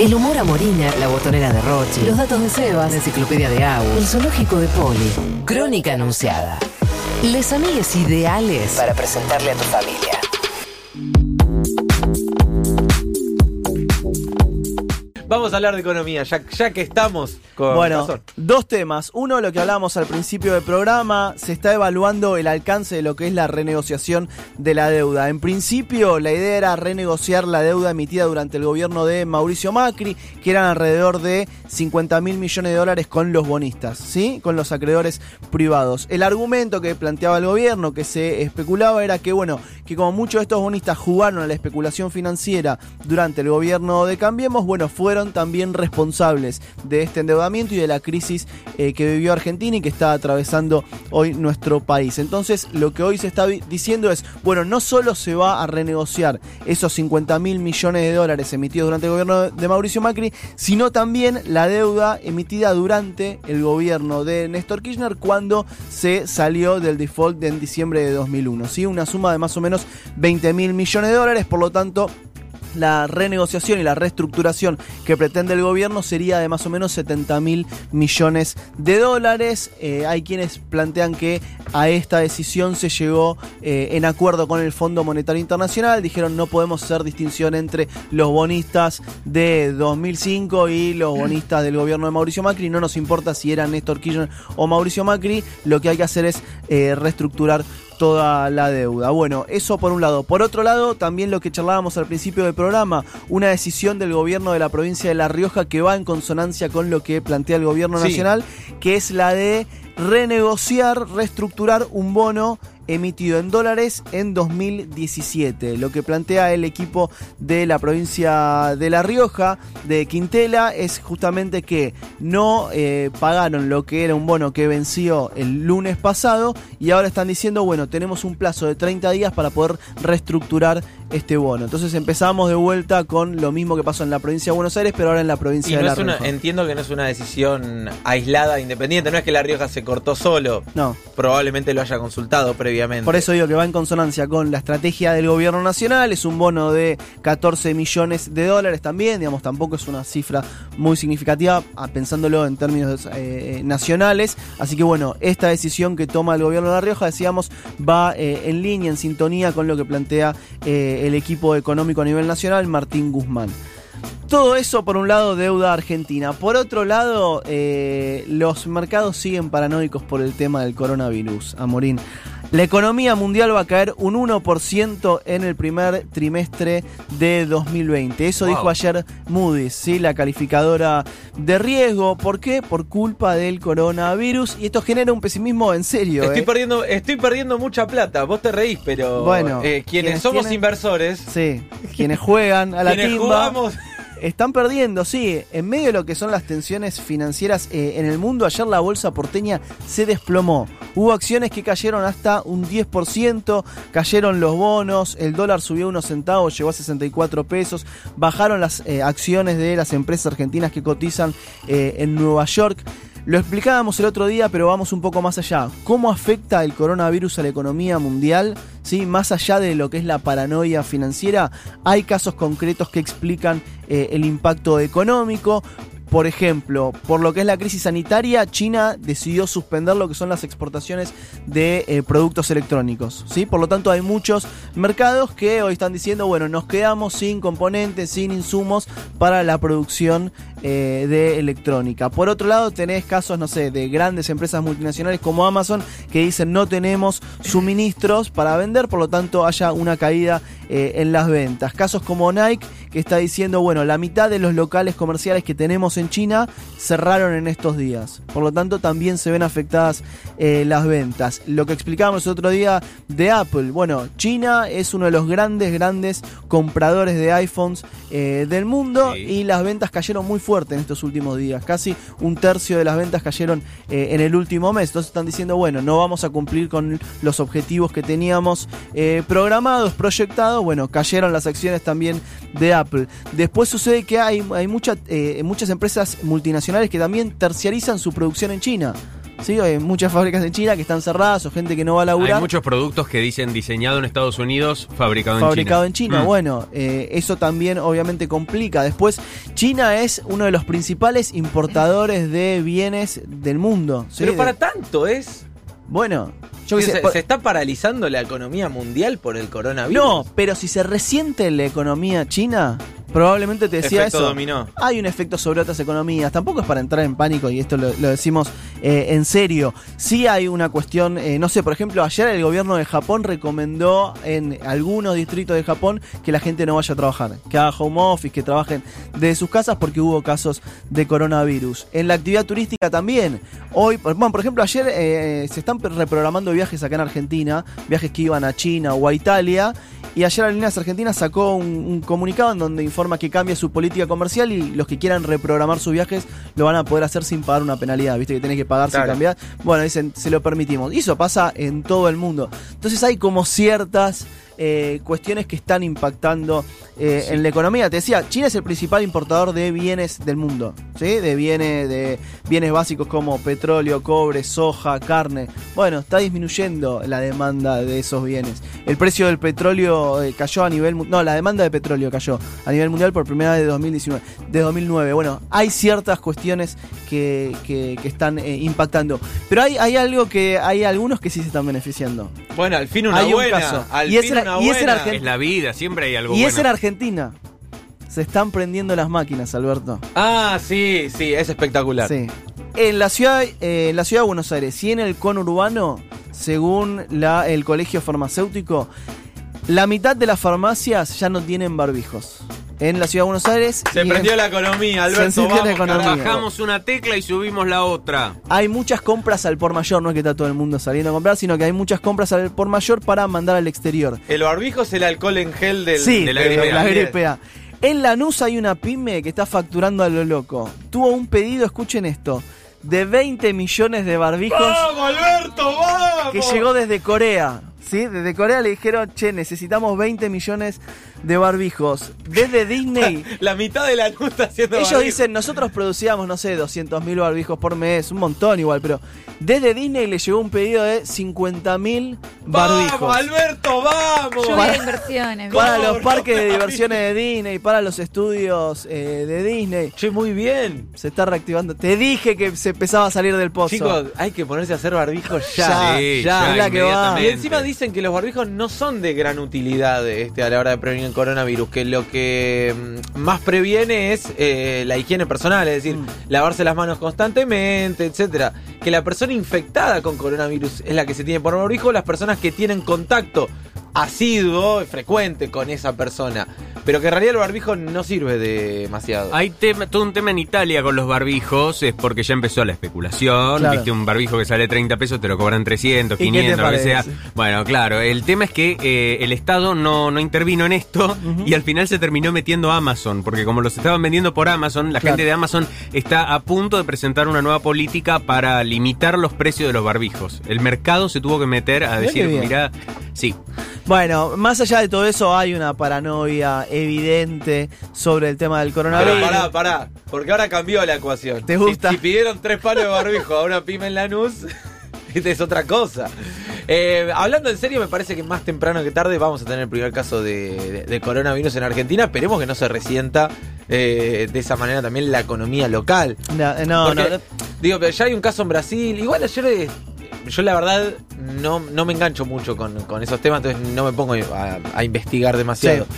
El humor a Morina, la botonera de Rochi, los datos de Sebas, la enciclopedia de Agus, el zoológico de Poli. Crónica anunciada. Les amigues ideales para presentarle a tu familia. Vamos a hablar de economía, ya, ya que estamos con Bueno, razón. dos temas. Uno, lo que hablábamos al principio del programa, se está evaluando el alcance de lo que es la renegociación de la deuda. En principio, la idea era renegociar la deuda emitida durante el gobierno de Mauricio Macri, que eran alrededor de 50 mil millones de dólares con los bonistas, ¿sí? Con los acreedores privados. El argumento que planteaba el gobierno, que se especulaba, era que, bueno, que como muchos de estos bonistas jugaron a la especulación financiera durante el gobierno de Cambiemos, bueno, fueron también responsables de este endeudamiento y de la crisis eh, que vivió Argentina y que está atravesando hoy nuestro país. Entonces, lo que hoy se está diciendo es, bueno, no solo se va a renegociar esos 50 mil millones de dólares emitidos durante el gobierno de Mauricio Macri, sino también la deuda emitida durante el gobierno de Néstor Kirchner cuando se salió del default en diciembre de 2001. ¿sí? Una suma de más o menos 20 mil millones de dólares, por lo tanto la renegociación y la reestructuración que pretende el gobierno sería de más o menos 70 mil millones de dólares. Eh, hay quienes plantean que a esta decisión se llegó eh, en acuerdo con el Fondo Monetario Internacional. Dijeron no podemos hacer distinción entre los bonistas de 2005 y los bonistas del gobierno de Mauricio Macri. No nos importa si eran Néstor Kirchner o Mauricio Macri. Lo que hay que hacer es eh, reestructurar toda la deuda. Bueno, eso por un lado. Por otro lado, también lo que charlábamos al principio del programa, una decisión del gobierno de la provincia de La Rioja que va en consonancia con lo que plantea el gobierno Sí. nacional, que es la de renegociar, reestructurar un bono emitido en dólares en 2017. Lo que plantea el equipo de la provincia de La Rioja, de Quintela, es justamente que no eh, pagaron lo que era un bono que venció el lunes pasado y ahora están diciendo, bueno, tenemos un plazo de 30 días para poder reestructurar este bono. Entonces empezamos de vuelta con lo mismo que pasó en la provincia de Buenos Aires, pero ahora en la Y provincia de La es una, Rioja. entiendo que no es una decisión aislada, independiente, no es que La Rioja se cortó solo, No. probablemente lo haya consultado previamente. Por eso digo que va en consonancia con la estrategia del gobierno nacional, es un bono de 14 millones de dólares también, digamos, tampoco es una cifra muy significativa, ah, pensándolo en términos eh, nacionales, así que bueno, esta decisión que toma el gobierno de La Rioja, decíamos, va eh, en línea, en sintonía con lo que plantea eh, el equipo económico a nivel nacional, Martín Guzmán. Todo eso por un lado deuda argentina. Por otro lado, eh, los mercados siguen paranoicos por el tema del coronavirus, Amorín. La economía mundial va a caer un 1% en el primer trimestre de 2020. Eso Wow. dijo ayer Moody's, ¿sí? la calificadora de riesgo. ¿Por qué? Por culpa del coronavirus. Y esto genera un pesimismo en serio. Estoy ¿eh? perdiendo, estoy perdiendo mucha plata, vos te reís, pero Bueno, eh, quienes, quienes somos tienen- inversores, Sí, quienes juegan a la quienes timba. jugamos, Están perdiendo, sí. En medio de lo que son las tensiones financieras eh, en el mundo, ayer la bolsa porteña se desplomó. Hubo acciones que cayeron hasta un 10%, cayeron los bonos, el dólar subió unos centavos, llegó a 64 pesos, bajaron las eh, acciones de las empresas argentinas que cotizan eh, en Nueva York. Lo explicábamos el otro día, pero vamos un poco más allá. ¿Cómo afecta el coronavirus a la economía mundial? ¿Sí? Más allá de lo que es la paranoia financiera, hay casos concretos que explican eh, el impacto económico. Por ejemplo, por lo que es la crisis sanitaria, China decidió suspender lo que son las exportaciones de eh, productos electrónicos. ¿sí? Por lo tanto, hay muchos mercados que hoy están diciendo, bueno, nos quedamos sin componentes, sin insumos para la producción eh, de electrónica. Por otro lado, tenés casos, no sé, de grandes empresas multinacionales como Amazon que dicen no tenemos suministros para vender, por lo tanto haya una caída eh, en las ventas. Casos como Nike que está diciendo, bueno, la mitad de los locales comerciales que tenemos en China cerraron en estos días. Por lo tanto, también se ven afectadas eh, las ventas. Lo que explicábamos el otro día de Apple, bueno, China es uno de los grandes, grandes compradores de iPhones eh, del mundo Sí. y las ventas cayeron muy fuerte en estos últimos días. Casi un tercio de las ventas cayeron eh, en el último mes. Entonces están diciendo, bueno, no vamos a cumplir con los objetivos que teníamos programados, proyectados. Bueno, cayeron las acciones también de Apple. Después sucede que hay, hay mucha, eh, muchas empresas multinacionales que también terciarizan su producción en China. ¿sí? Hay muchas fábricas en China que están cerradas o gente que no va a laburar. Hay muchos productos que dicen diseñado en Estados Unidos, fabricado en China. fabricado en China. Mm. Bueno, eh, eso también obviamente complica. Después, China es uno de los principales importadores de bienes del mundo. ¿sí? Pero para tanto es. Bueno, yo se, se está paralizando la economía mundial por el coronavirus. No, pero si se resiente la economía china, probablemente te decía Efecto eso. dominó. Hay un efecto sobre otras economías. Tampoco es para entrar en pánico y esto lo, lo decimos eh, en serio. Sí hay una cuestión, eh, no sé, por ejemplo, ayer el gobierno de Japón recomendó en algunos distritos de Japón que la gente no vaya a trabajar, que haga home office, que trabajen de sus casas porque hubo casos de coronavirus. En la actividad turística también. Hoy, bueno, por ejemplo, ayer eh, se están reprogramando viajes acá en Argentina, viajes que iban a China o a Italia. Y ayer Aerolíneas Argentinas sacó un, un comunicado en donde informa que cambia su política comercial y los que quieran reprogramar sus viajes lo van a poder hacer sin pagar una penalidad. Viste que tenés que pagar Claro. sin cambiar. Bueno, dicen, se lo permitimos. Y eso pasa en todo el mundo. Entonces hay como ciertas eh, cuestiones que están impactando eh, en la economía. Te decía, China es el principal importador de bienes del mundo, ¿sí? De bienes, de bienes básicos como petróleo, cobre, soja, carne. Bueno, está disminuyendo la demanda de esos bienes. El precio del petróleo eh, cayó a nivel no, la demanda de petróleo cayó a nivel mundial por primera vez de 2019, de 2009. Bueno, hay ciertas cuestiones que, que- que están eh, impactando, pero hay, hay algo que hay algunos que sí se están beneficiando. Bueno, al fin una Hay un caso. Al Y es y es en. Es la vida, siempre hay algo y es en. Argentina. Se están prendiendo las máquinas, Alberto. Ah, sí, sí, es espectacular. Sí. En la ciudad, eh, en la ciudad de Buenos Aires y en el conurbano, según la, el colegio farmacéutico, la mitad de las farmacias ya no tienen barbijos. En la ciudad de Buenos Aires. Se en- prendió la economía, Alberto. la vamos, economía. carajo. Bajamos una tecla y subimos la otra. hay muchas compras al por mayor, no es que está todo el mundo saliendo a comprar, sino que hay muchas compras al por mayor para mandar al exterior. El barbijo es el alcohol en gel del, sí, de la gripe la A. gripe A. En Lanús hay una pyme que está facturando a lo loco. Tuvo un pedido, escuchen esto, de 20 millones de barbijos ¡Vamos, Alberto, vamos! que llegó desde Corea. ¿Sí? Desde Corea le dijeron, che, necesitamos 20 millones de barbijos. Desde Disney, La mitad de la luz está haciendo ellos barbijo. dicen, nosotros producíamos, no sé, 200 mil barbijos por mes, un montón igual, pero desde Disney le llegó un pedido de 50 mil barbijos. ¡Vamos, Alberto, vamos! Lluvia Para- inversiones. Para ¿Cómo los parques de diversiones de Disney, para los estudios eh, de Disney. Che, muy bien. Se está reactivando. Te dije que se empezaba a salir del pozo. Chicos, hay que ponerse a hacer barbijos Ya, ya. Sí, ya. es la que va. Y encima dicen que los barbijos no son de gran utilidad este, a la hora de prevenir el coronavirus, que lo que mm, más previene es eh, la higiene personal, es decir, Mm. lavarse las manos constantemente, etcétera. Que la persona infectada con coronavirus es la que se tiene por barbijo, las personas que tienen contacto asiduo, frecuente con esa persona. Pero que en realidad el barbijo no sirve demasiado. Hay tema- todo un tema en Italia con los barbijos, es porque ya empezó la especulación. Claro. Viste, un barbijo que sale 30 pesos te lo cobran 300, ¿Y qué te 500, lo que sea. Bueno, claro, el tema es que eh, el Estado no, no intervino en esto y al final se terminó metiendo Amazon, porque como los estaban vendiendo por Amazon, la Claro. gente de Amazon está a punto de presentar una nueva política para limitar los precios de los barbijos. El mercado se tuvo que meter a Mirá decir, mira, sí, Bueno, más allá de todo eso, hay una paranoia evidente sobre el tema del Pero coronavirus. pará, pará, porque ahora cambió la ecuación. ¿Te gusta? Si, pidieron tres palos de barbijo a una pyme en Lanús, esta es otra cosa. Eh, hablando en serio, me parece que más temprano que tarde vamos a tener el primer caso de, de- de coronavirus en Argentina. Esperemos que no se resienta eh, de esa manera también la economía local. No, eh, no, Porque, no, Digo, pero ya hay un caso en Brasil. Igual ayer, eh, yo la verdad no, no me engancho mucho con, con esos temas, entonces no me pongo a, a investigar demasiado. Sí.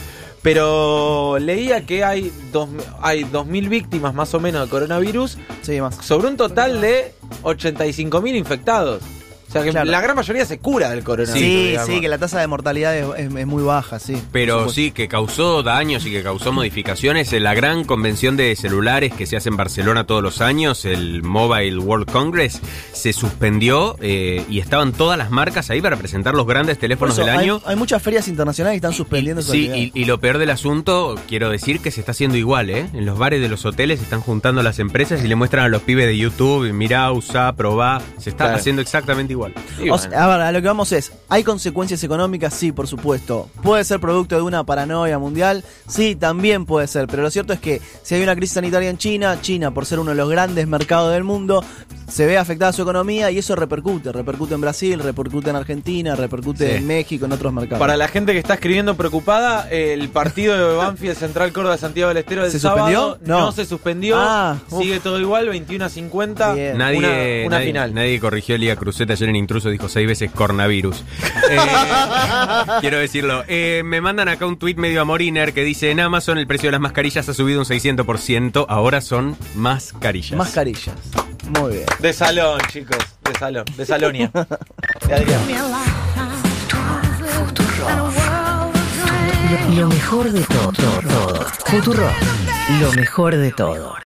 Pero leía que hay dos, hay 2.000 víctimas más o menos de coronavirus sí, más. sobre un total de 85.000 infectados. O sea que Claro. la gran mayoría se cura del coronavirus. Sí, digamos. sí, que la tasa de mortalidad es, es- es muy baja, sí. Pero sí, que causó daños y que causó modificaciones. En la gran convención de celulares que se hace en Barcelona todos los años, el Mobile World Congress, se suspendió eh, y estaban todas las marcas ahí para presentar los grandes teléfonos eso, del año. hay muchas ferias internacionales que están suspendiendo su Sí, y, y lo peor del asunto, quiero decir que se está haciendo igual, ¿eh? En los bares de los hoteles se están juntando las empresas y le muestran a los pibes de YouTube, mirá, usá, probá. Se está Claro. haciendo exactamente igual. O bueno. a ver, a lo que vamos es, ¿hay consecuencias económicas? Sí, por supuesto. ¿Puede ser producto de una paranoia mundial? Sí, también puede ser. Pero lo cierto es que si hay una crisis sanitaria en China, China, por ser uno de los grandes mercados del mundo, se ve afectada su economía y eso repercute. Repercute en Brasil, repercute en Argentina, repercute Sí. en México, en otros mercados. Para la gente que está escribiendo preocupada, el partido de Banfield Central Córdoba de Santiago del Estero del ¿Se sábado suspendió? no. No. se suspendió. Ah, sigue todo igual, 21 a 50. Bien. Nadie, una, una nadie, final. nadie corrigió a Lía Cruzeta ayer en intruso, dijo seis veces coronavirus. Eh, quiero decirlo. Eh, me mandan acá un tuit medio a Moriner que dice: En Amazon el precio de las mascarillas ha subido un 600%, ahora son mascarillas. Mascarillas. Muy bien. De salón, chicos. De salón. De Salonia. De Adrián. Lo mejor de todo. todo. Futuro. Lo mejor de todo.